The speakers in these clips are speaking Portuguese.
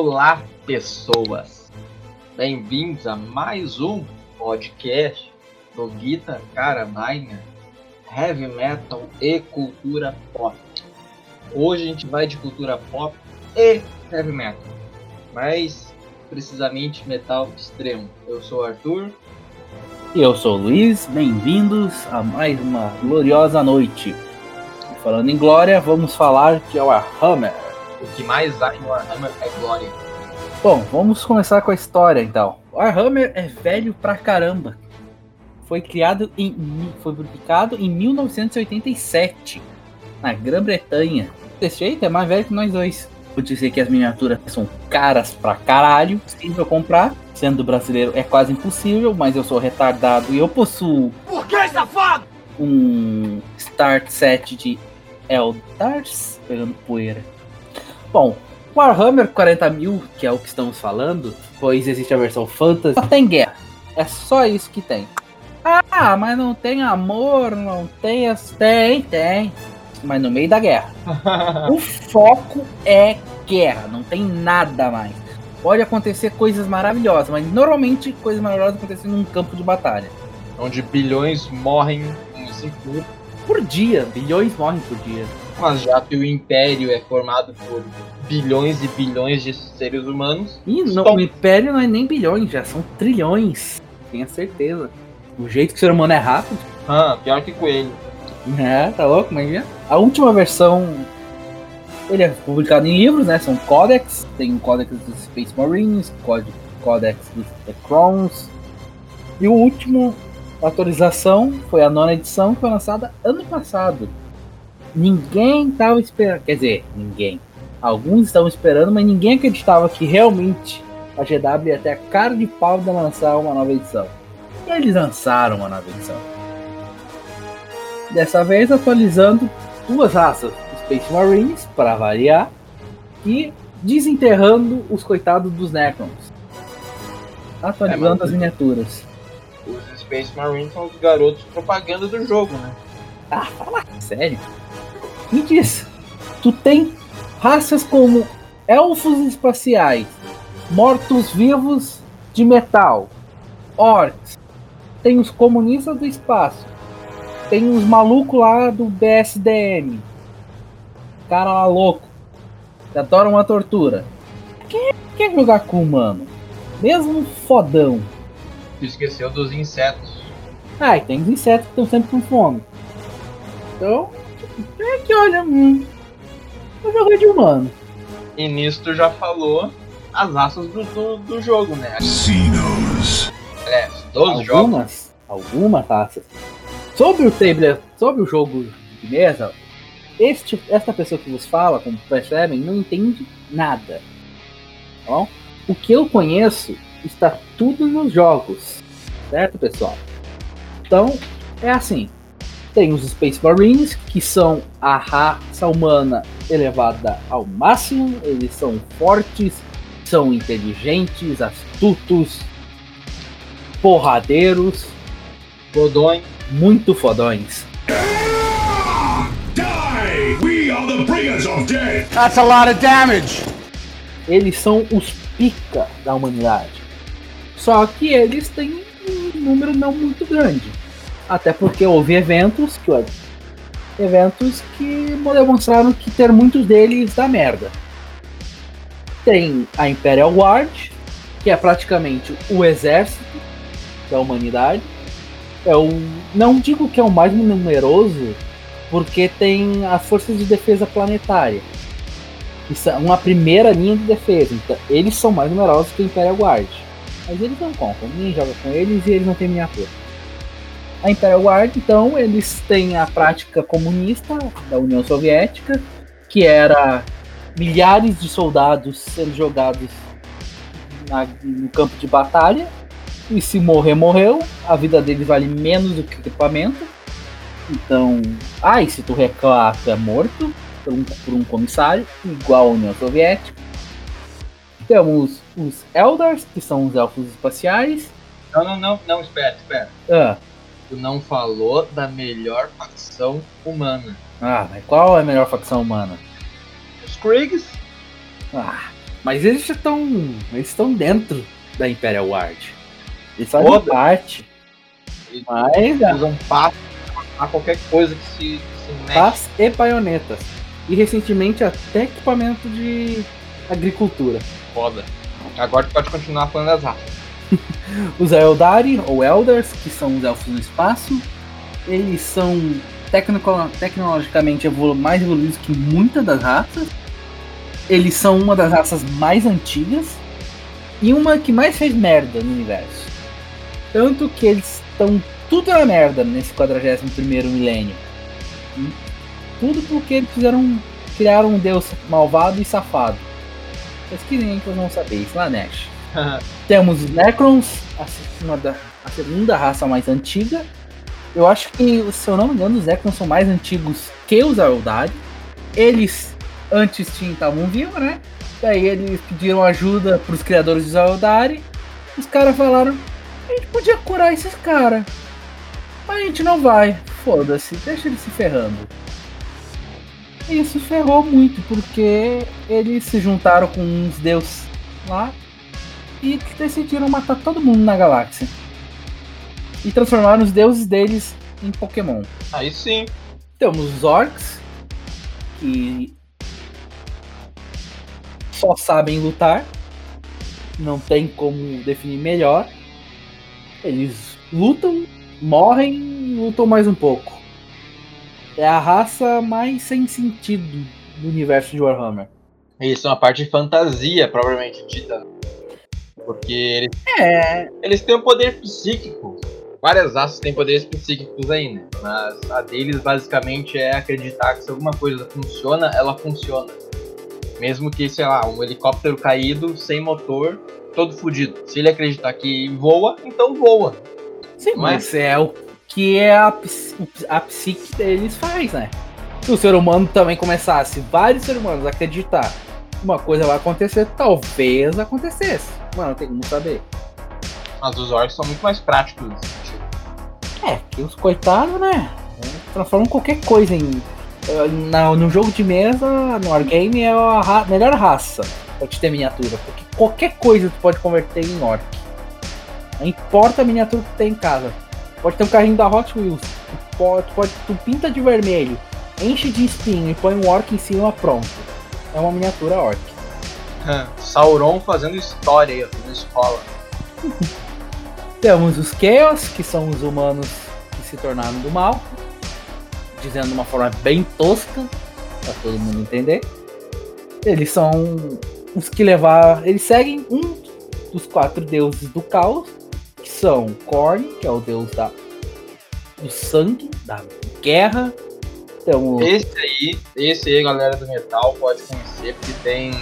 Olá, pessoas! Bem-vindos a mais um podcast do Guitar Carabiner Heavy Metal e Cultura Pop. Hoje a gente vai de cultura pop e heavy metal, mas precisamente metal extremo. Eu sou o Arthur. E eu sou o Luiz, bem-vindos a mais uma gloriosa noite. Falando em glória, vamos falar de Warhammer. O que mais há em Warhammer é glória. Bom, vamos começar com a história então. Warhammer é velho pra caramba. Foi criado em. foi publicado em 1987, na Grã-Bretanha. Desse jeito é mais velho que nós dois. Vou dizer que as miniaturas são caras pra caralho, possível comprar. Sendo brasileiro é quase impossível, mas eu sou retardado e eu possuo. Por que, safado? Um start set de Eldars pegando poeira. Bom, Warhammer 40 mil, que é o que estamos falando, pois existe a versão Fantasy, só tem guerra. É só isso que tem. Ah, mas não tem amor, não tem as. Tem, tem. Mas no meio da guerra. o foco é guerra, não tem nada mais. Pode acontecer coisas maravilhosas, mas normalmente coisas maravilhosas acontecem num campo de batalha. Onde bilhões morrem em 5 Por dia, bilhões morrem por dia. Mas já que o Império é formado por bilhões e bilhões de seres humanos. E Stop. o Império não é nem bilhões, já são trilhões. Tenha certeza. O jeito que o ser humano é rápido. Ah, pior que coelho. É, tá louco, mas já. A última versão. Ele é publicado em livros, né? São códex. Tem o códex dos Space Marines, códex dos The Crowns. E o último atualização foi a nona edição, que foi lançada ano passado. Ninguém tava esperando. Quer dizer, ninguém. Alguns estavam esperando, mas ninguém acreditava que realmente a GW ia ter a cara de pau de lançar uma nova edição. E eles lançaram uma nova edição. Dessa vez atualizando duas raças, Space Marines, para variar, e desenterrando os coitados dos Necrons. Atualizando É, as miniaturas. Os Space Marines são os garotos propaganda do jogo, né? Ah, fala sério. Me diz, tu tem raças como elfos espaciais, mortos-vivos de metal, orcs, tem os comunistas do espaço, tem os malucos lá do BSDM, cara lá louco, que adoram uma tortura. Quem quer jogar com humano? Mesmo fodão. Tu esqueceu dos insetos. Ah, e tem os insetos que estão sempre com fome. Então, é que olha, hum, eu joguei de humano. E nisso tu já falou as raças do, do, do jogo, né? Sinos. Aliás, dos jogos. algumas, algumas raças. Sobre o table, sobre o jogo de mesa, este, esta pessoa que vos fala, como percebem, não entende nada. Tá bom? O que eu conheço está tudo nos jogos, certo, pessoal? Então, é assim. Tem os Space Marines, que são a raça humana elevada ao máximo. Eles são fortes, são inteligentes, astutos, porradeiros, Godões. muito fodões. That's a lot of damage. Eles são os pica da humanidade. Só que eles têm um número não muito grande. Até porque houve eventos que eventos que demonstraram que ter muitos deles dá merda. Tem a Imperial Guard, que é praticamente o exército da humanidade. É o, não digo que é o mais numeroso, porque tem as forças de defesa planetária. Isso é uma primeira linha de defesa. Então, eles são mais numerosos que o Imperial Guard. Mas eles não contam, ninguém joga com eles e eles não têm miniatura. A Imperial Guard, então, eles têm a prática comunista da União Soviética, que era milhares de soldados sendo jogados na- no campo de batalha. E se morrer, morreu. A vida deles vale menos do que o equipamento. Então, ah, e se tu reclamar, tu é morto por um, por um comissário, igual a União Soviética. Temos os Eldars, que são os elfos espaciais. Não, não, não, não, espera, espera. Ah, Tu não falou da melhor facção humana. ah, mas qual é a melhor facção humana? Os Kriegs, Ah, Mas eles já estão. Eles estão dentro da Imperial Guard. Eles fazem Foda. parte. Eles Mas a usam passo a qualquer coisa que se, se mexe. paz e baionetas. E recentemente até equipamento de agricultura. Foda. Agora tu pode continuar falando das raças. Os Eldari, ou Elders, que são os elfos no espaço, eles são tecnico- tecnologicamente evolu mais evoluídos que muitas das raças. Eles são uma das raças mais antigas e uma que mais fez merda no universo. Tanto que eles estão tudo na merda nesse 41º milênio. Tudo porque eles fizeram criaram um deus malvado e safado. Aí que vocês vão saber, Slanesh. Temos os Necrons, a, uma da- a segunda raça mais antiga. Eu acho que, se eu não me engano, os Necrons são mais antigos que os Eldari. Eles antes tinham estavam vivos, né? Daí eles pediram ajuda pros criadores dos Eldari. Os caras falaram: a gente podia curar esses caras. Mas a gente não vai. Foda-se, deixa eles se ferrando. Isso ferrou muito, porque eles se juntaram com uns deuses lá e decidiram matar todo mundo na galáxia. E transformaram os deuses deles em Pokémon. Aí sim. Temos os Orcs, que só sabem lutar, não tem como definir melhor. Eles lutam, morrem e lutam mais um pouco. É a raça mais sem sentido do universo de Warhammer. Isso é uma parte de fantasia, propriamente dita. Porque eles, É, eles têm um poder psíquico. Várias raças têm poderes psíquicos aí, né? Mas a deles basicamente é acreditar que se alguma coisa funciona, ela funciona. Mesmo que, sei lá, um helicóptero caído, sem motor, todo fudido. Se ele acreditar que voa, então voa. sim, Mas- mas é o que é a, a psique deles faz, né? Se o ser humano também começasse, vários seres humanos a acreditar que uma coisa vai acontecer, talvez acontecesse. Mano, tem como saber. Mas os orcs são muito mais práticos nesse sentido. É, que os coitados, né? Transformam qualquer coisa em. eh, na- no jogo de mesa, no Wargame, é a ra- melhor raça pra te ter miniatura. Porque qualquer coisa tu pode converter em orc. Não importa a miniatura que tu tem em casa. Pode ter um carrinho da Hot Wheels. Tu pode, tu pode- tu pinta de vermelho, enche de espinho e põe um orc em cima, pronto. É uma miniatura orc. Sauron fazendo história aí, fazendo escola. Temos os Chaos, que são os humanos que se tornaram do mal. Dizendo de uma forma bem tosca, pra todo mundo entender. Eles são os que levar. Eles seguem um dos quatro deuses do caos, que são Korn, que é o deus da, do sangue, da guerra. Temos Esse aí, esse aí, galera do metal, pode conhecer, porque tem.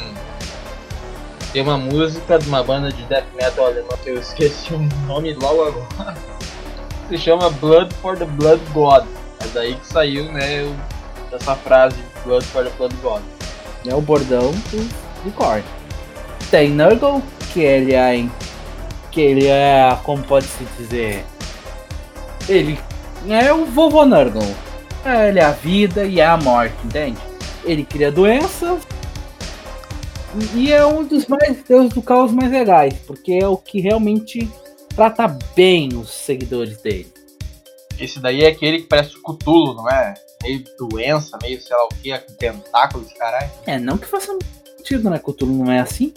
Tem uma música de uma banda de death metal alemã que eu esqueci o nome logo agora. Se chama Blood for the Blood God. É daí que saiu, né, essa frase Blood for the Blood God. é o bordão do, do. Tem Nurgle, que ele é. Que ele é. Como pode se dizer? Ele é o vovô Nurgle. Ele é a vida e é a morte, entende? Ele cria doenças. E- é um dos mais deuses do caos mais legais, porque é o que realmente trata bem os seguidores dele. Esse daí é aquele que parece o Cthulhu, não é? Meio doença, meio sei lá o que, com tentáculos, caralho. É, não que faça sentido, né? Cthulhu não é assim.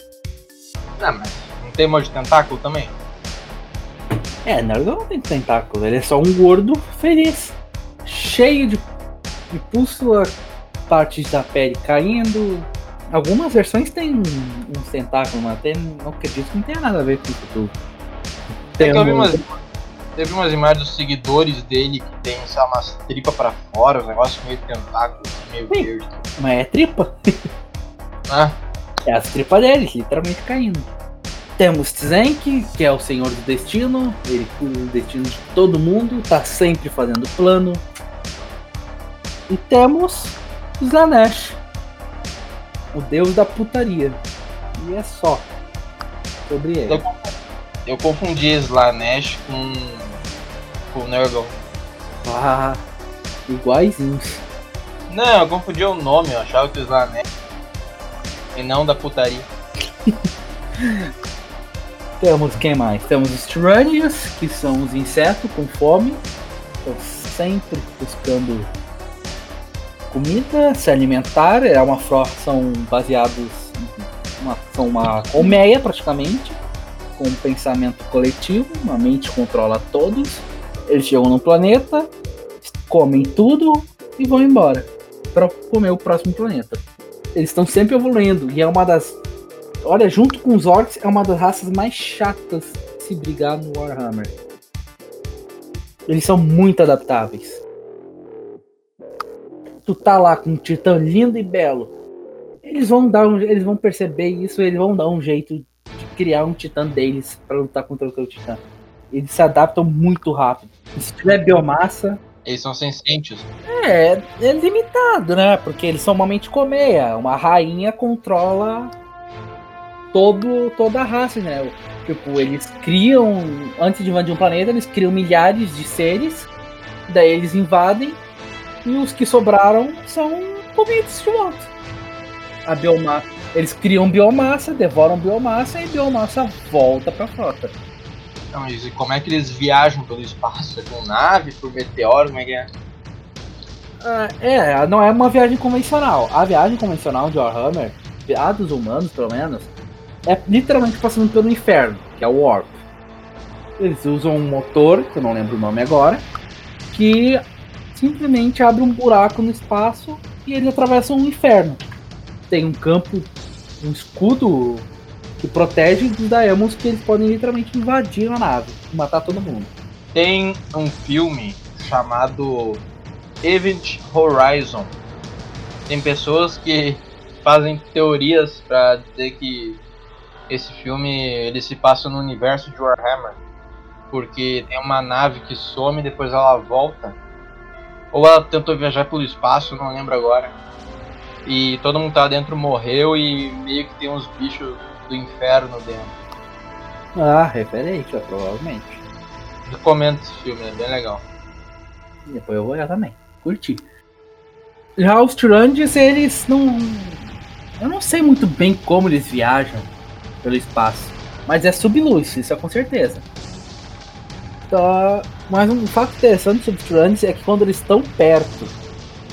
Não, mas não tem monte de tentáculo também? É, Nurgle não tem tentáculo, ele é só um gordo feliz. Cheio de, de pústula, partes da pele caindo. Algumas versões têm uns tentáculos, mas tem, não acredito que não tenha nada a ver com Cthulhu. É que eu vi umas, teve umas imagens dos seguidores dele que tem, lá, umas tripas pra fora, os negócios meio tentáculo, assim, meio Sim. verde. Mas é tripa. Ah, É as tripas deles, literalmente caindo. Temos Tzank, que é o senhor do destino. Ele cuida do destino de todo mundo, tá sempre fazendo plano. E temos Slanesh, o deus da putaria. E é só sobre ele. eu, eu confundi Slanesh com, com Nurgle. Ah, iguaizinhos. Não, eu confundi o nome, eu achava que o Slanesh e não da putaria. Temos quem mais? Temos os Tyrannias, que são os insetos com fome. Estão sempre buscando comida, se alimentar. É uma frota, são baseados. Uma, são uma colmeia praticamente. Com um pensamento coletivo. Uma mente controla todos. Eles chegam no planeta, comem tudo e vão embora. para comer o próximo planeta. Eles estão sempre evoluindo. E é uma das Olha, junto com os orcs, é uma das raças mais chatas de se brigar no Warhammer. Eles são muito adaptáveis. Tu tá lá com um titã lindo e belo. Eles vão dar um, eles vão perceber isso, eles vão dar um jeito de criar um titã deles para lutar contra o teu titã. Eles se adaptam muito rápido. Se tiver biomassa, eles são sencientes. É, é limitado, né? Porque eles são uma mente colmeia. Uma rainha controla todo, toda a raça, né? Tipo, eles criam, antes de invadir um planeta, eles criam milhares de seres, daí eles invadem, e os que sobraram são comidos de volta. A biomassa. Eles criam biomassa, devoram biomassa e biomassa volta pra frota. Então, e como é que eles viajam pelo espaço? É com nave, por meteoro, como é que é? Ah, é, não é uma viagem convencional. A viagem convencional de Warhammer, a dos humanos pelo menos, é literalmente passando pelo inferno, que é o Warp. Eles usam um motor, que eu não lembro o nome agora, que simplesmente abre um buraco no espaço e eles atravessam um inferno. Tem um campo, um escudo que protege dos Daemons que eles podem literalmente invadir a nave e matar todo mundo. Tem um filme chamado Event Horizon. Tem pessoas que fazem teorias para dizer que esse filme ele se passa no universo de Warhammer, porque tem uma nave que some depois ela volta. Ou ela tentou viajar pelo espaço, não lembro agora. E todo mundo tá dentro morreu e meio que tem uns bichos do inferno dentro. Ah, referência, provavelmente. Recomendo esse filme, é bem legal. Depois eu vou olhar também. Curti. Já os Tyrandes, eles não. Eu não sei muito bem como eles viajam pelo espaço. Mas é subluz, isso é com certeza. Tá. Mas um fato interessante sobre os Tyrannies é que quando eles estão perto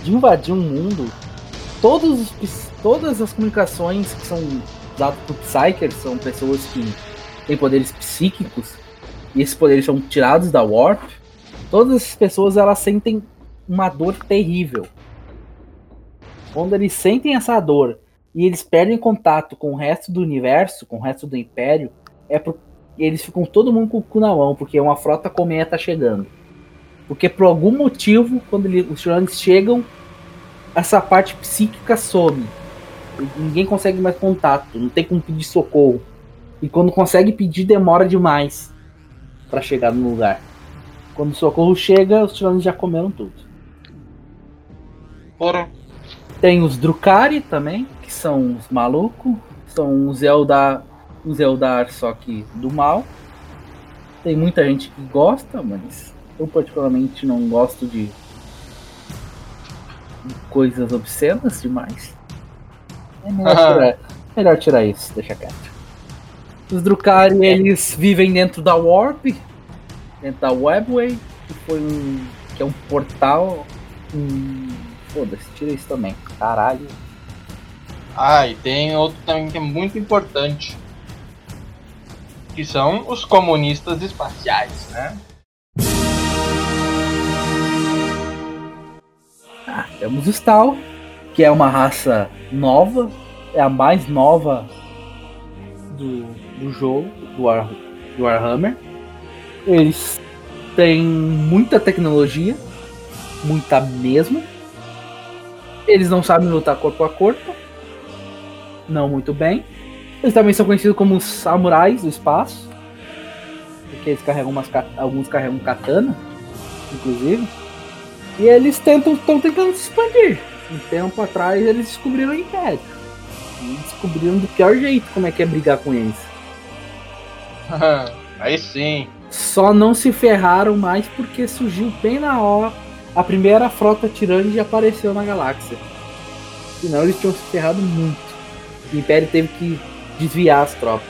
de invadir um mundo, todos os, todas as comunicações que são dadas por Psykers são pessoas que têm poderes psíquicos, e esses poderes são tirados da Warp, todas essas pessoas elas sentem uma dor terrível. Quando eles sentem essa dor e eles perdem contato com o resto do universo, com o resto do Império, é porque eles ficam todo mundo com o cu na mão, porque uma frota colmeia tá chegando. Porque por algum motivo, quando ele, os Tyranids chegam, essa parte psíquica some. Ninguém consegue mais contato, não tem como pedir socorro. E quando consegue pedir, demora demais para chegar no lugar. Quando o socorro chega, os Tyranids já comeram tudo. Ora. Tem os Drukari também, que são os malucos. São os Eldar, os Eldar só que do mal. Tem muita gente que gosta, mas eu particularmente não gosto de, de coisas obscenas demais. É melhor tirar, melhor tirar isso, deixa quieto. Os Drukari, eles vivem dentro da Warp, dentro da Webway, que foi um. que é um portal. Um, Foda-se, tira isso também. Caralho. Ah, e tem outro também que é muito importante. Que são os comunistas espaciais, né? Ah, temos o Stal, que é uma raça nova, é a mais nova do, do jogo, do, War, do Warhammer. Eles têm muita tecnologia, muita mesmo. Eles não sabem lutar corpo a corpo, não muito bem. Eles também são conhecidos como os samurais do espaço. Porque eles carregam umas, alguns carregam katana, inclusive. E eles tentam estão tentando se expandir. Um tempo atrás eles descobriram o Império. E descobriram do pior jeito como é que é brigar com eles. Aí sim. Só não se ferraram mais porque surgiu bem na hora a primeira frota tirante apareceu na galáxia. Senão eles tinham se ferrado muito o Império teve que desviar as tropas.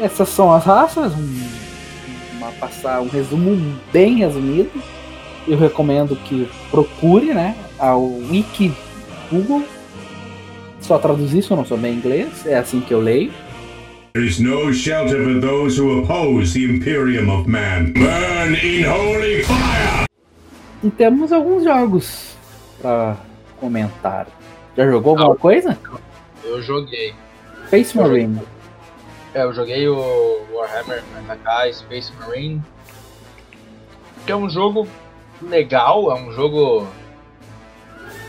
Essas são as raças, um, uma, passar um resumo bem resumido. Eu recomendo que procure, né, ao Wiki Google. Só traduzir isso, eu não sou bem inglês, é assim que eu leio. There is no shelter for those who oppose the Imperium of Man. Burn in holy fire! E temos alguns jogos pra comentar. Já jogou alguma Não. coisa? Eu joguei. Space Marine. É, eu joguei o Warhammer MK Space Marine. Que é um jogo legal, é um jogo.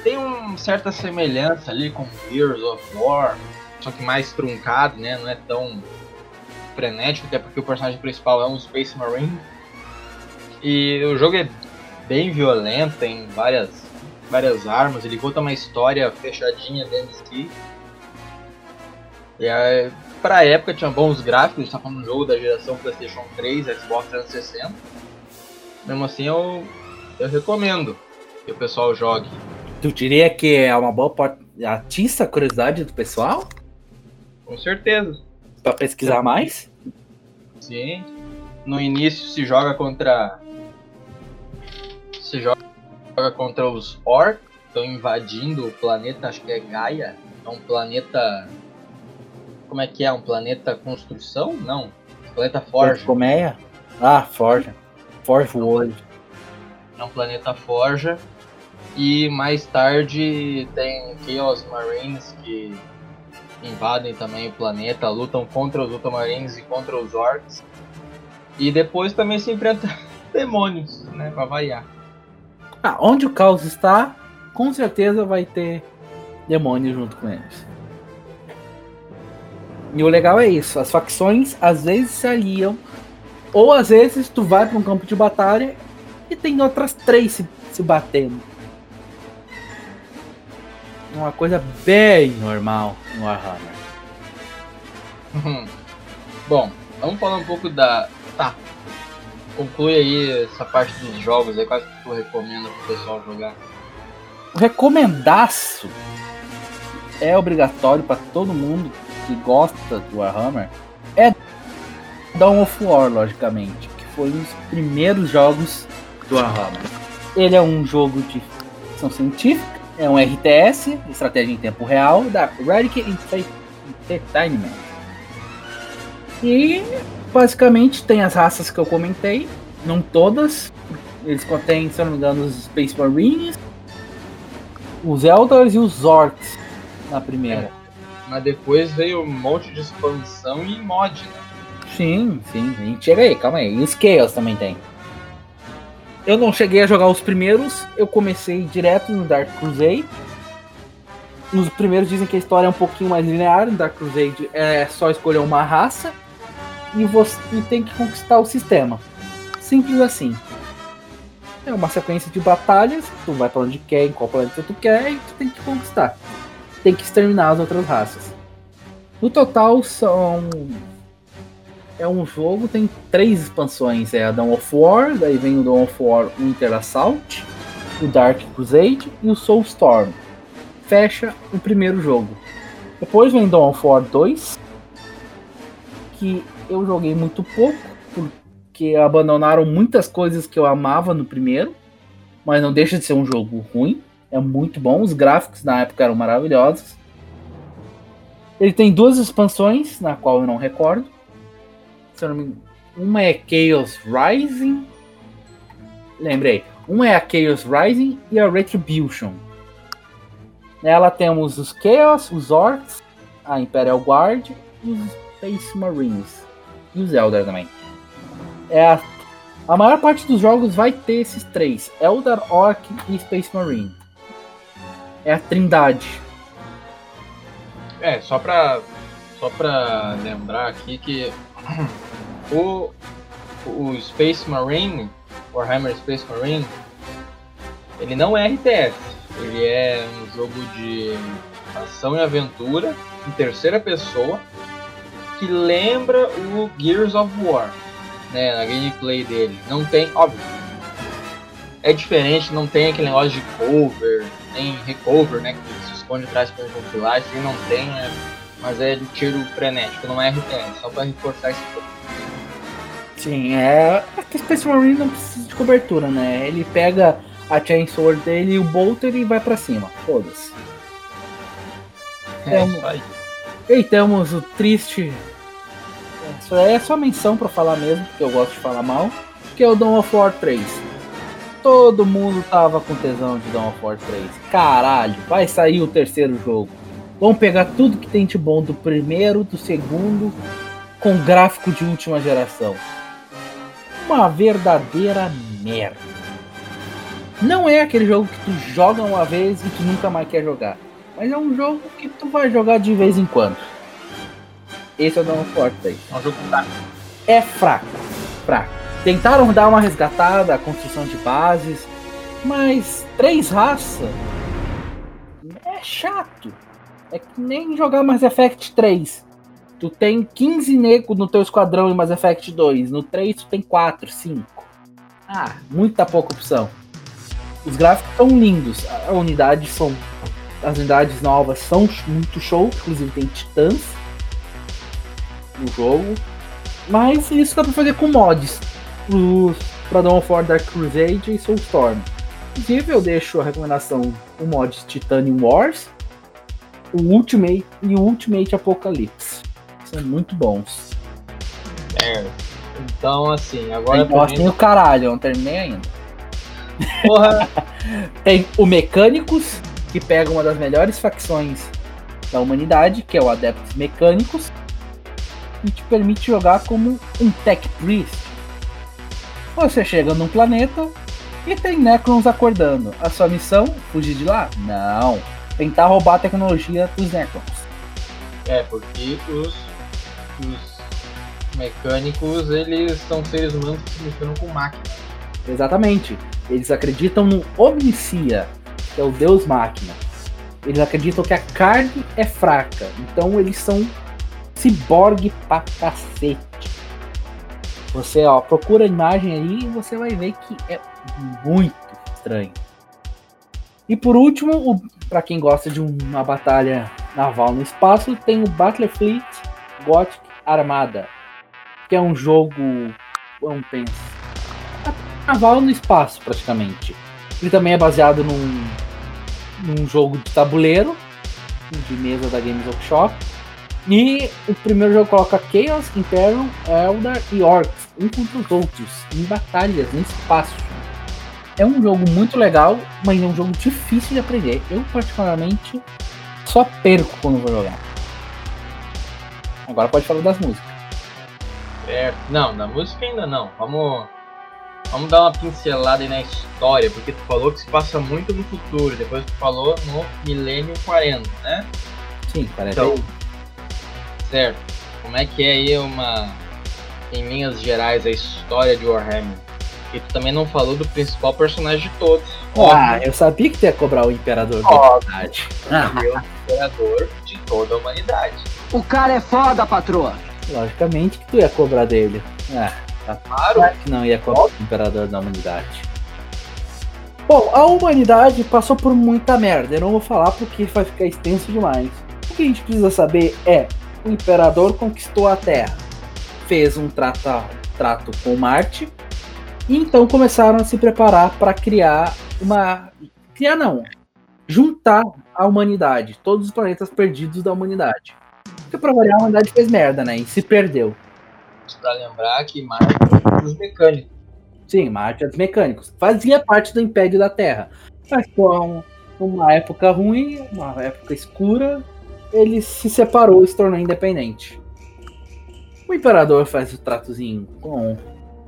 Tem uma certa semelhança ali com Gears of War, só que mais truncado, né? Não é tão frenético, até porque o personagem principal é um Space Marine. E o jogo é bem violento, tem várias, várias armas, ele conta uma história fechadinha dentro de si. E aí, pra época tinha bons gráficos, tá falando de um jogo da geração PlayStation 3, Xbox 360. Mesmo assim eu, eu recomendo que o pessoal jogue. Tu diria que é uma boa porta. Atiça a curiosidade do pessoal? Com certeza. Pra pesquisar mais? Sim. No início se joga contra. Se joga contra os orcs, estão invadindo o planeta, acho que é Gaia. É um planeta. Como é que é? Um planeta construção? Não. Planeta Forja. Colmeia? Ah, Forja. Forge World. É um planeta Forja. E mais tarde tem Chaos Marines que invadem também o planeta, lutam contra os Ultramarines e contra os Orcs. E depois também se enfrenta demônios, né? Pra variar. Ah, onde o caos está, com certeza vai ter demônio junto com eles. E o legal é isso, as facções às vezes se aliam, ou às vezes tu vai para um campo de batalha e tem outras três se, se batendo. Uma coisa bem normal no Warhammer. Bom, vamos falar um pouco da. Tá. Conclui aí essa parte dos jogos aí, quais que tu recomenda pro pessoal jogar. O recomendaço é obrigatório para todo mundo que gosta do Warhammer é Dawn of War, logicamente, que foi um dos primeiros jogos do Warhammer. Ele é um jogo de ficção científica, é um RTS, estratégia em tempo real, da Radic Enter- Entertainment. E basicamente tem as raças que eu comentei, não todas. Eles contêm, se eu não me engano, os Space Marines, os Eldars e os Orcs na primeira. Mas depois veio um monte de expansão e mod, né? Sim, sim, gente chega aí, calma aí. E os Chaos também tem. Eu não cheguei a jogar os primeiros, eu comecei direto no Dark Crusade. Nos primeiros dizem que a história é um pouquinho mais linear, no Dark Crusade é só escolher uma raça e você e tem que conquistar o sistema. Simples assim. É uma sequência de batalhas, tu vai pra onde quer, em qual planeta tu quer, e tu tem que conquistar. Tem que exterminar as outras raças. No total são é um jogo, tem três expansões. É a Dawn of War, daí vem o Dawn of War Winter Assault, o Dark Crusade e o Soulstorm. Fecha o primeiro jogo. Depois vem Dawn of War 2, que eu joguei muito pouco, porque abandonaram muitas coisas que eu amava no primeiro, mas não deixa de ser um jogo ruim. É muito bom, os gráficos na época eram maravilhosos. Ele tem duas expansões, na qual eu não recordo se eu não me engano, uma é Chaos Rising. Lembrei. Uma é a Chaos Rising e a Retribution. Nela temos os Chaos, os Orcs, a Imperial Guard e os Space Marines. E os Eldar também. É a, a maior parte dos jogos vai ter esses três: Eldar, Orc e Space Marine. É a trindade. É, só pra, só pra lembrar aqui que o, o Space Marine, Warhammer Space Marine, ele não é RTS. Ele é um jogo de ação e aventura em terceira pessoa que lembra o Gears of War, né, na gameplay dele. Não tem, óbvio, é diferente, não tem aquele negócio de cover, nem recover, né, que se esconde atrás um camuflagem, e não tem é, Mas é de tiro frenético, não é RTS, só pra reforçar esse ponto. Sim, é. é que Space Marine não precisa de cobertura, né? Ele pega a Chain Sword dele e o Bolter e vai pra cima. Foda-se. É, É. E temos o triste. Isso é só menção pra falar mesmo, porque eu gosto de falar mal. Que é o Dawn of War 3. Todo mundo tava com tesão de War 3. Caralho, vai sair o terceiro jogo. Vamos pegar tudo que tem de bom do primeiro, do segundo, com gráfico de última geração. Uma verdadeira merda. Não é aquele jogo que tu joga uma vez e tu nunca mais quer jogar. Mas é um jogo que tu vai jogar de vez em quando. Esse é o War 3 É um jogo fraco. é fraco. Fraco. Tentaram dar uma resgatada, a construção de bases, mas três raças é chato. É que nem jogar Mass Effect 3. Tu tem 15 negros no teu esquadrão em Mass Effect 2. No 3 tu tem 4, 5. Ah, muita pouca opção. Os gráficos são lindos. A unidade são. As unidades novas são muito show. Inclusive tem titãs no jogo. Mas isso dá pra fazer com mods. Pra Dawn of War Dark Crusade e Soulstorm. Inclusive eu deixo a recomendação o mod Titanium Wars, o Ultimate e o Ultimate Apocalypse. São muito bons. É. Então, assim, agora Tem, nossa, tem o caralho, eu não terminei ainda. porra. Tem o Mecânicos, que pega uma das melhores facções da humanidade, que é o Adeptos Mecânicos, e te permite jogar como um Tech Priest. Você chega num planeta e tem Necrons acordando. A sua missão? Fugir de lá? Não. Tentar roubar a tecnologia dos Necrons. É, porque os, os mecânicos, eles são seres humanos que se misturam com máquinas. Exatamente. Eles acreditam no Omnicia, que é o Deus Máquina. Eles acreditam que a carne é fraca. Então eles são ciborgue pra cacete. Você ó, procura a imagem aí e você vai ver que é muito estranho. E por último, o, pra quem gosta de uma batalha naval no espaço, tem o Battlefleet Gothic Armada, que é um jogo. Vamos pensar naval no espaço, praticamente. Ele também é baseado num, num jogo de tabuleiro, de mesa da Games Workshop. E o primeiro jogo coloca Chaos, Imperium, Eldar e Orcs, um contra os outros, em batalhas no espaço. É um jogo muito legal, mas é um jogo difícil de aprender. Eu, particularmente, só perco quando vou jogar. Agora pode falar das músicas. É, não, na música ainda não. Vamos, vamos dar uma pincelada aí na história, porque tu falou que se passa muito no futuro, depois tu falou no milênio 40, né? Sim, parece. Então, certo. Como é que é aí uma, em linhas gerais, a história de Warhammer? E tu também não falou do principal personagem de todos. Ah, eu sabia que tu ia cobrar o Imperador da Óbvio. humanidade. Óbvio, é o imperador de toda a humanidade. O cara é foda, patroa. Logicamente que tu ia cobrar dele. Ah, tá Claro, claro que não ia cobrar o Imperador da humanidade. Bom, a humanidade passou por muita merda. Eu não vou falar porque vai ficar extenso demais. O que a gente precisa saber é: o Imperador conquistou a Terra, fez um trata, trato com Marte, e então começaram a se preparar para criar uma. Criar não. Juntar a humanidade, todos os planetas perdidos da humanidade. Porque pra variar, a humanidade fez merda, né? E se perdeu. pra lembrar que Marte é os mecânicos. Sim, Marte é dos mecânicos. Fazia parte do Império da Terra. Mas por uma época ruim, uma época escura, ele se separou e se tornou independente. O Imperador faz o tratozinho com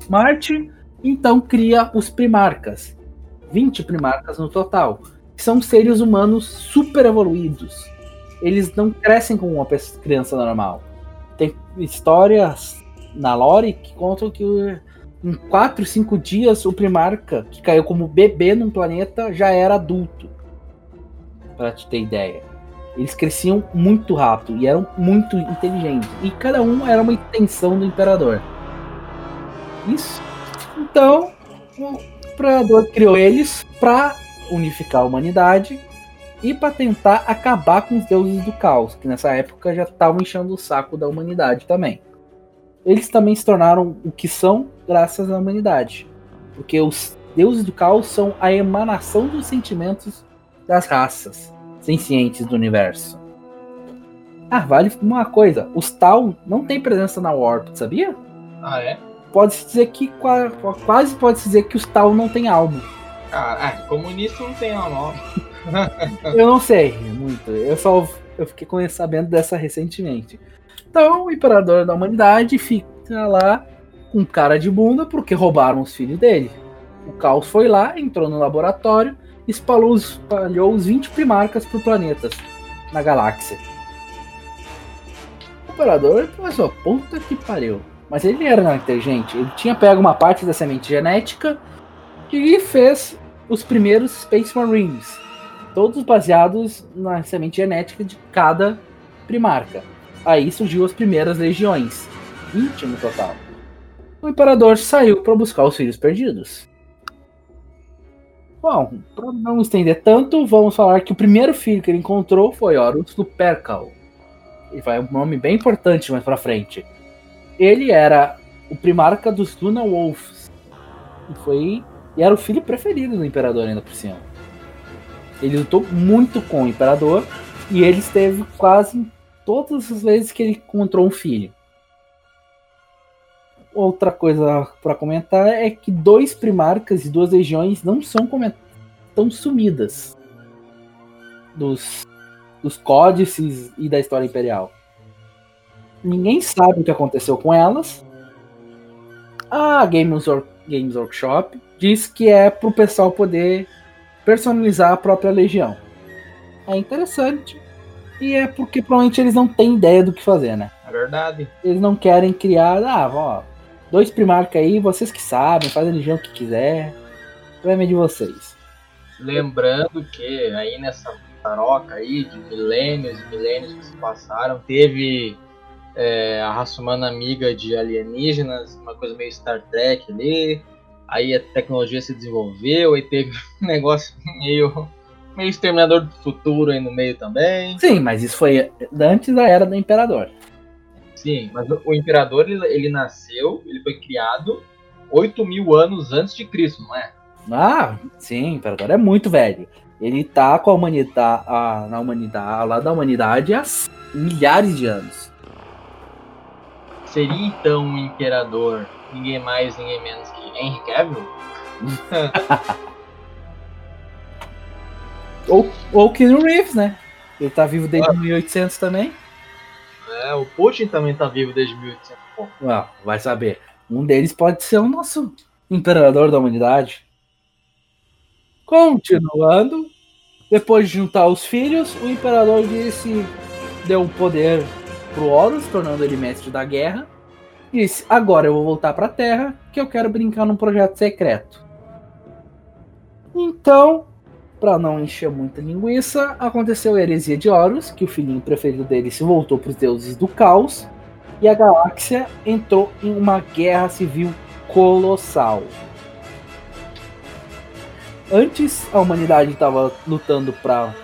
Marte, então cria os Primarcas. 20 Primarcas no total. São seres humanos super evoluídos. Eles não crescem como uma criança normal. Tem histórias na lore que contam que em 4, 5 dias, o Primarca, que caiu como bebê num planeta, já era adulto. Pra te ter ideia. Eles cresciam muito rápido e eram muito inteligentes. E cada um era uma extensão do Imperador. Isso. Então, o Imperador criou eles pra unificar a humanidade e para tentar acabar com os deuses do caos, que nessa época já estavam enchendo o saco da humanidade também. Eles também se tornaram o que são graças à humanidade, porque os deuses do caos são a emanação dos sentimentos das raças sencientes do universo. Ah, vale uma coisa: os Tal não tem presença na Warp, sabia? Ah, é? Pode-se dizer que quase pode-se dizer que os Tal não tem alma. Ah, é, comunista não tem alma. eu não sei muito. Eu só eu fiquei sabendo dessa recentemente. Então, o imperador da humanidade fica lá com cara de bunda porque roubaram os filhos dele. O caos foi lá, entrou no laboratório, espalhou, espalhou os 20 primarcas por planetas na galáxia. O imperador pensou, puta que pariu. Mas ele era inteligente, ele tinha pego uma parte da semente genética e fez os primeiros Space Marines, todos baseados na semente genética de cada primarca. Aí surgiu as primeiras legiões, 20 no total. O imperador saiu para buscar os filhos perdidos. Bom, para não estender tanto, vamos falar que o primeiro filho que ele encontrou foi Horus Lupercal. E vai um nome bem importante mais para frente. Ele era o primarca dos Luna Wolves. E foi e era o filho preferido do imperador ainda por cima. Ele lutou muito com o imperador e ele esteve quase todas as vezes que ele encontrou um filho. Outra coisa para comentar é que dois primarcas e duas legiões não são tão sumidas dos, dos códices e da história imperial. Ninguém sabe o que aconteceu com elas. A Games, Games Workshop diz que é para o pessoal poder personalizar a própria legião. É interessante. E é porque provavelmente eles não têm ideia do que fazer, né? É verdade. Eles não querem criar, ah, ó, dois primarcas aí, vocês que sabem, fazem a legião que quiser. Problema é de vocês. Lembrando que aí nessa taroca aí de milênios e milênios que se passaram, teve é, a raça humana amiga de alienígenas, uma coisa meio Star Trek ali. Aí a tecnologia se desenvolveu, aí teve um negócio meio meio exterminador do futuro aí no meio também. Sim, mas isso foi antes da era do imperador. Sim, mas o imperador ele, ele nasceu, ele foi criado 8 mil anos antes de Cristo, não é? Ah, sim, o imperador é muito velho. Ele tá com a humanidade, a, na humanidade, lá da humanidade há milhares de anos. Seria então um imperador ninguém mais, ninguém menos que Henry Cavill? Ou, ou Keanu Reeves, né? Ele tá vivo desde ah. 1800 também. É, o Putin também tá vivo desde 1800. Pô. Well, vai saber. Um deles pode ser o nosso imperador da humanidade. Continuando, depois de juntar os filhos, o imperador disse deu o poder pro Horus, tornando ele mestre da guerra. Disse: "Agora eu vou voltar para a Terra, que eu quero brincar num projeto secreto". Então, para não encher muita linguiça, aconteceu a heresia de Horus, que o filhinho preferido dele se voltou para os deuses do caos, e a galáxia entrou em uma guerra civil colossal. Antes, a humanidade estava lutando para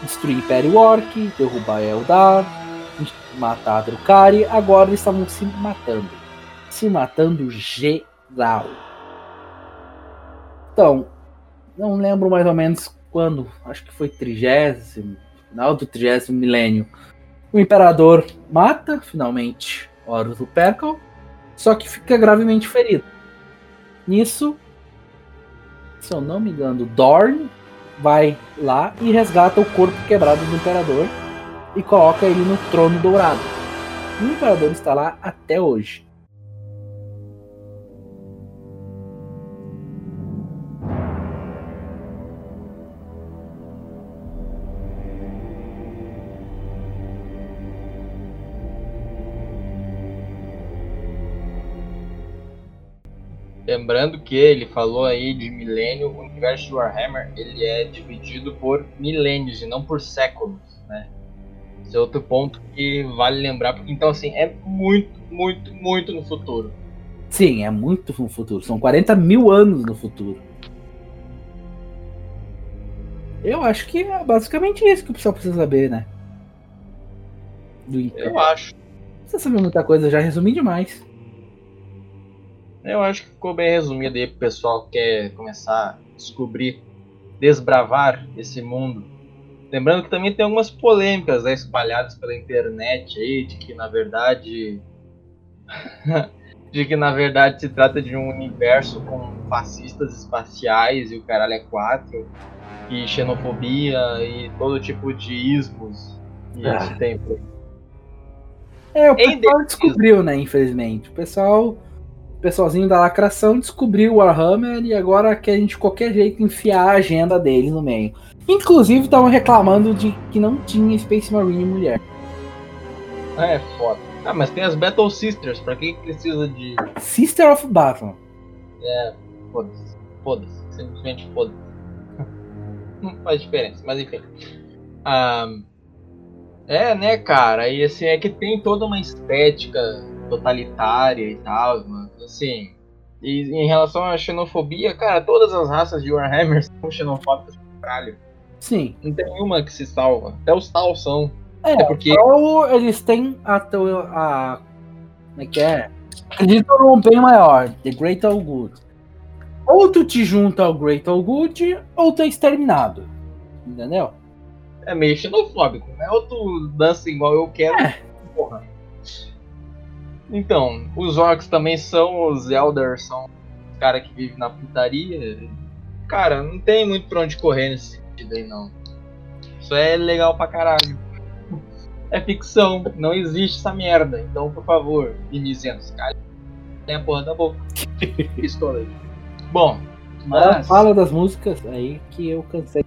destruir o Império Orc, derrubar Eldar, matar Drukari, agora eles estavam se matando. Se matando geral. Então, não lembro mais ou menos quando, acho que foi trigésimo, final do trigésimo milênio, o imperador mata finalmente Horus Lupercal, só que fica gravemente ferido. Nisso, se eu não me engano, Dorn vai lá e resgata o corpo quebrado do imperador e coloca ele no trono dourado. O imperador está lá até hoje. Lembrando que ele falou aí de milênio, o universo de Warhammer ele é dividido por milênios e não por séculos, né? Esse é outro ponto que vale lembrar, porque então assim, é muito, muito, muito no futuro. Sim, é muito no futuro. São 40 mil anos no futuro. Eu acho que é basicamente isso que o pessoal precisa saber, né? Do. Eu acho. Não precisa saber muita coisa, já resumi demais. Eu acho que ficou bem resumido aí pro pessoal que quer começar a descobrir, desbravar esse mundo. Lembrando que também tem algumas polêmicas né, espalhadas pela internet aí, de que na verdade. de que na verdade se trata de um universo com fascistas espaciais e o caralho é quatro, e xenofobia e todo tipo de ismos e Ah. esse tempo. É, o pessoal descobriu, né? Infelizmente. O pessoal. O pessoalzinho da lacração descobriu o Warhammer e agora quer de qualquer jeito enfiar a agenda dele no meio. Inclusive estavam reclamando de que não tinha Space Marine mulher. É foda. Ah, mas tem as Battle Sisters, pra que que precisa de. Sister of Battle. Foda-se. Foda-se. Simplesmente foda-se. Não faz diferença, mas enfim. Ah, é, né, cara? E assim, é que tem toda uma estética totalitária e tal, mano. Assim. E em relação à xenofobia, cara, todas as raças de Warhammer são xenofóbicas pro caralho. Sim. Não tem uma que se salva. Até os tal são. É, É porque. Ou eles têm a, a. Como é que é? Acreditam num bem maior, The Great All Good. Ou tu te junta ao Great All Good, ou tu é exterminado. Entendeu? É meio xenofóbico, né? Ou tu dança igual eu quero. Porra. Então, os orcs também são, os elders são os caras que vivem na putaria. Cara, não tem muito pra onde correr nesse sentido aí, não. Isso é legal pra caralho. É ficção, não existe essa merda. Então, por favor, mimizentos, cara, tem a porra da boca. Pistola aí. Bom, mas... Fala das músicas aí que eu cansei.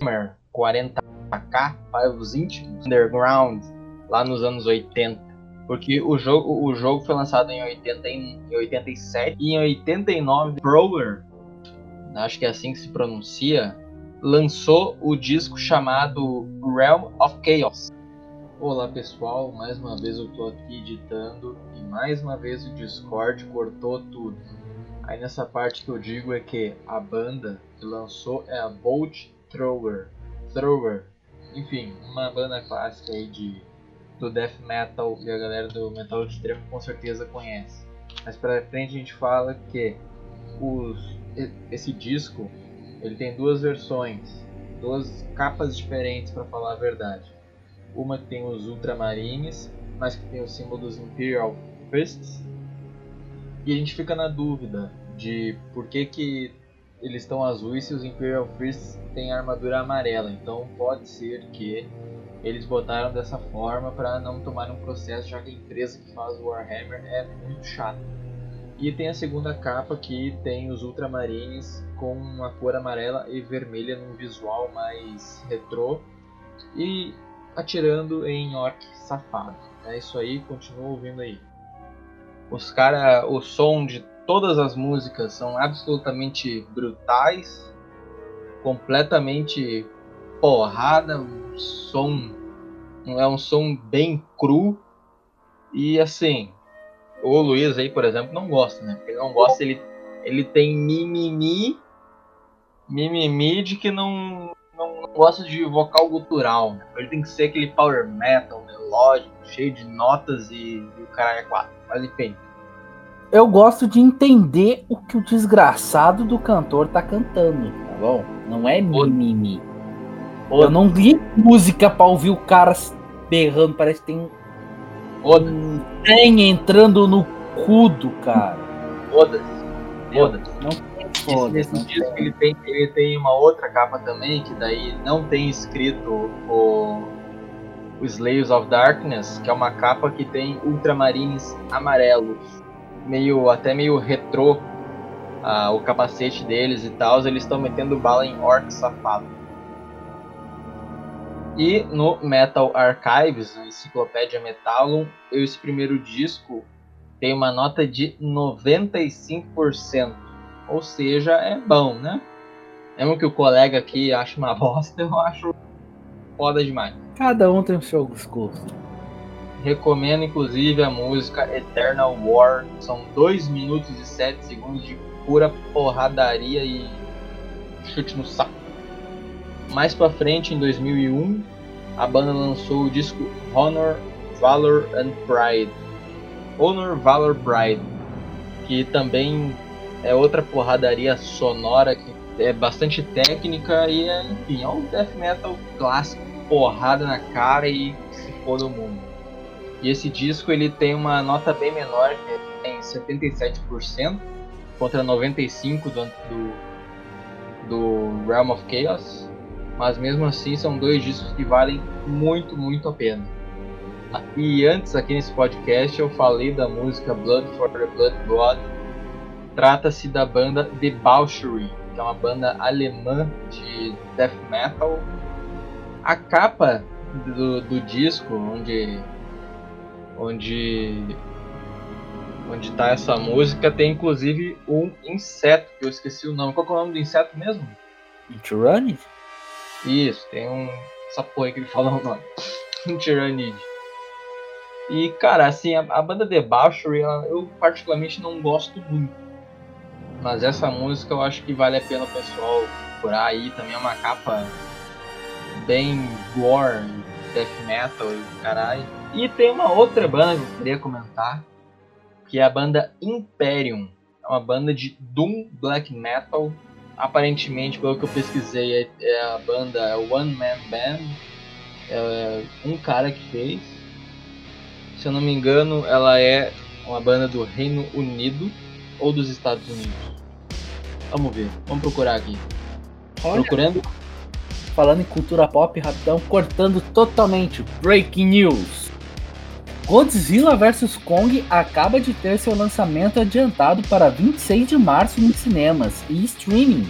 Hammer 40k para os íntimos underground lá nos anos 80 porque o jogo o jogo foi lançado em 80 em 87 e em 89 Brower acho que é assim que se pronuncia lançou o disco chamado Realm of Chaos Olá pessoal, mais uma vez eu tô aqui editando e mais uma vez o Discord cortou tudo. Aí nessa parte que eu digo é que a banda que lançou é a Bolt Thrower. Thrower. Enfim, uma banda clássica aí de do death metal e a galera do metal extremo com certeza conhece. Mas pra frente a gente fala que os, esse disco ele tem duas versões, duas capas diferentes para falar a verdade. Uma que tem os ultramarines, mas que tem o símbolo dos Imperial Fists. E a gente fica na dúvida de por que, que eles estão azuis se os Imperial Fists têm armadura amarela. Então pode ser que eles botaram dessa forma para não tomar um processo, já que a empresa que faz o Warhammer é muito chata. E tem a segunda capa que tem os Ultramarines com uma cor amarela e vermelha num visual mais retrô e atirando em orc safado. É isso aí, continua ouvindo aí. Os cara, o som de todas as músicas são absolutamente brutais, completamente porrada, um som é um som bem cru e assim, o Luiz aí, por exemplo, não gosta, né? Porque ele não gosta, ele ele tem mimimi mimimi de que não não gosta de vocal gutural, né? Ele tem que ser aquele power metal melódico, cheio de notas e, e o caralho é quatro. Mas enfim, Eu gosto de entender o que o desgraçado do cantor tá cantando, tá bom? Não é mimimi. Eu não li música pra ouvir o cara berrando, parece que tem um trem entrando no cu do cara. foda-se, foda-se. Não tem Esse, foda nesse disco ele tem, ele tem uma outra capa também, que daí não tem escrito o, o Slayers of Darkness, que é uma capa que tem ultramarines amarelos, meio até meio retrô, ah, o capacete deles e tal, eles estão metendo bala em orc safado. E no Metal Archives, na enciclopédia Metallum, esse primeiro disco tem uma nota de 95%. Ou seja, é bom, né? Mesmo que o colega aqui ache uma bosta, eu acho foda demais. Cada um tem o seu gosto. Recomendo inclusive a música Eternal War. São 2 minutos e 7 segundos de pura porradaria e chute no saco. Mais pra frente, em 2001, a banda lançou o disco Honor, Valor and Pride. Honor, Valor, Pride. Que também é outra porradaria sonora que é bastante técnica e é, enfim, é um death metal clássico, porrada na cara e se for do mundo. E esse disco ele tem uma nota bem menor, que tem 77% contra 95% do, do, do Realm of Chaos. Mas mesmo assim são dois discos que valem muito, muito a pena. E antes aqui nesse podcast eu falei da música Blood for the Blood God. Trata-se da banda Debauchery, que é uma banda alemã de death metal. A capa do, do disco, onde onde onde tá essa música, tem inclusive um inseto que eu esqueci o nome. Qual é o nome do inseto mesmo? Tyranid? Isso, tem um essa porra que ele fala o nome. um Tyrannid. E cara, assim, a, a banda Debauchery, eu particularmente não gosto muito. Mas essa música eu acho que vale a pena o pessoal procurar aí. Também é uma capa bem gore, death metal e caralho. E tem uma outra banda que eu queria comentar, que é a banda Imperium. É uma banda de Doom Black Metal. Aparentemente, pelo que eu pesquisei, é, é a banda é One Man Band. É um cara que fez. Se eu não me engano, ela é uma banda do Reino Unido ou dos Estados Unidos. Vamos ver, vamos procurar aqui. Olha, Procurando. falando em cultura pop, rapidão, cortando totalmente. Breaking news. Godzilla vs Kong acaba de ter seu lançamento adiantado para 26 de março nos cinemas e streaming.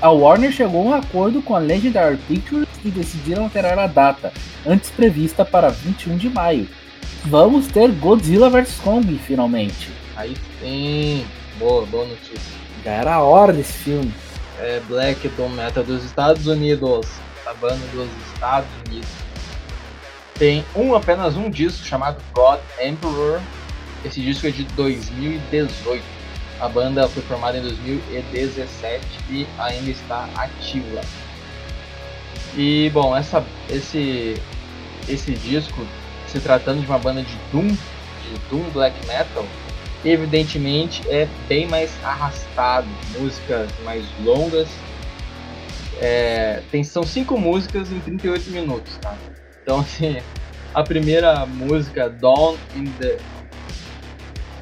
A Warner chegou a um acordo com a Legendary Pictures e decidiram alterar a data, antes prevista para 21 de maio. Vamos ter Godzilla vs Kong finalmente. Aí sim. Boa, boa notícia. Já era a hora desse filme. É Black Doom Metal dos Estados Unidos. A banda dos Estados Unidos. Tem um, apenas um disco chamado God Emperor. Esse disco é de 2018. A banda foi formada em 2017 e ainda está ativa. E bom, essa, esse, esse disco, se tratando de uma banda de Doom, de Doom Black Metal, evidentemente é bem mais arrastado, músicas mais longas. É, tem, são cinco músicas em 38 minutos, tá? Então assim, a primeira música, Dawn in the.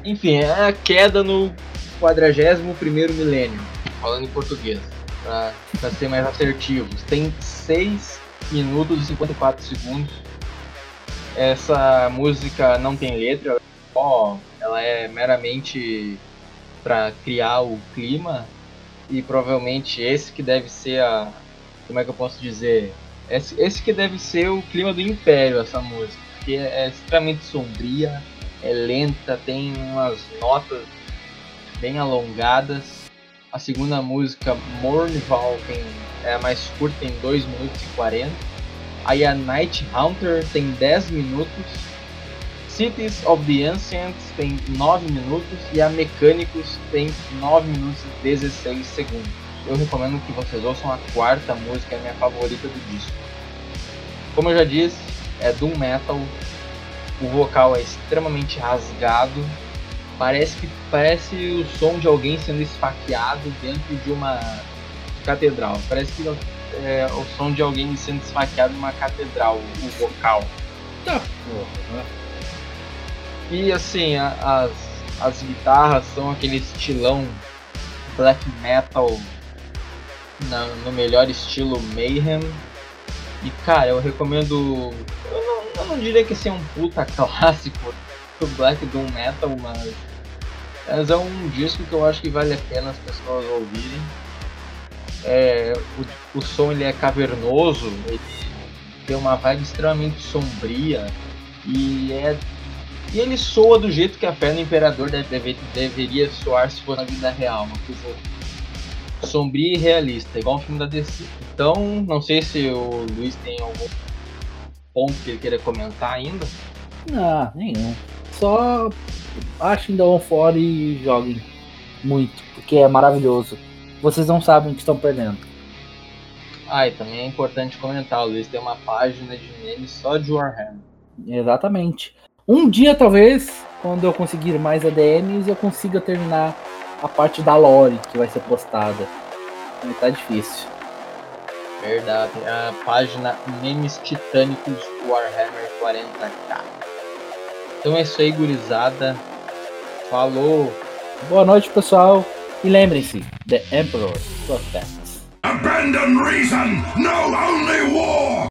Enfim, é a queda no 41 primeiro milênio, falando em português, pra ser mais assertivos. Tem 6 minutos e 54 segundos. Essa música não tem letra, ó, ela é meramente para criar o clima e provavelmente esse que deve ser a como é que eu posso dizer esse, esse que deve ser o clima do Império essa música porque é, é extremamente sombria é lenta tem umas notas bem alongadas. A segunda música Mornval tem é a mais curta tem 2 minutos e 40 aí a Night Hunter tem 10 minutos. Cities of the Ancients tem 9 minutos. E a Mecânicos tem 9 minutos e 16 segundos. Eu recomendo que vocês ouçam a quarta música, é a minha favorita do disco. Como eu já disse, é Doom Metal, o vocal é extremamente rasgado, parece que parece o som de alguém sendo esfaqueado dentro de uma catedral. Parece que é o som de alguém sendo esfaqueado numa catedral, o vocal. Tá porra, né? E assim, a- as, as guitarras são aquele estilão black metal na- no melhor estilo Mayhem. E cara, eu recomendo. Eu não, eu não diria que esse é um puta clássico do Black Doom Metal, mas, mas é um disco que eu acho que vale a pena as pessoas ouvirem. É, o, o som ele é cavernoso, ele tem uma vibe extremamente sombria e é e ele soa do jeito que a fé no imperador deve- deve- deveria soar se for na vida real, uma coisa sombria e realista, igual um filme da DC. Então, não sei se o Luiz tem algum ponto que ele queira comentar ainda. Não, nenhum. Só achem da fora e joguem muito, porque é maravilhoso. Vocês não sabem o que estão perdendo. Ah, e também é importante comentar, o Luiz tem uma página de memes só de Warhammer. Exatamente. Um dia, talvez, quando eu conseguir mais ADMs, eu consiga terminar a parte da lore que vai ser postada. Mas tá difícil. Verdade. A página Memes Titânicos Warhammer 40k. Então é isso aí, gurizada. Falou! Boa noite, pessoal. E lembrem-se, The Emperor protects. Abandon reason! No only war!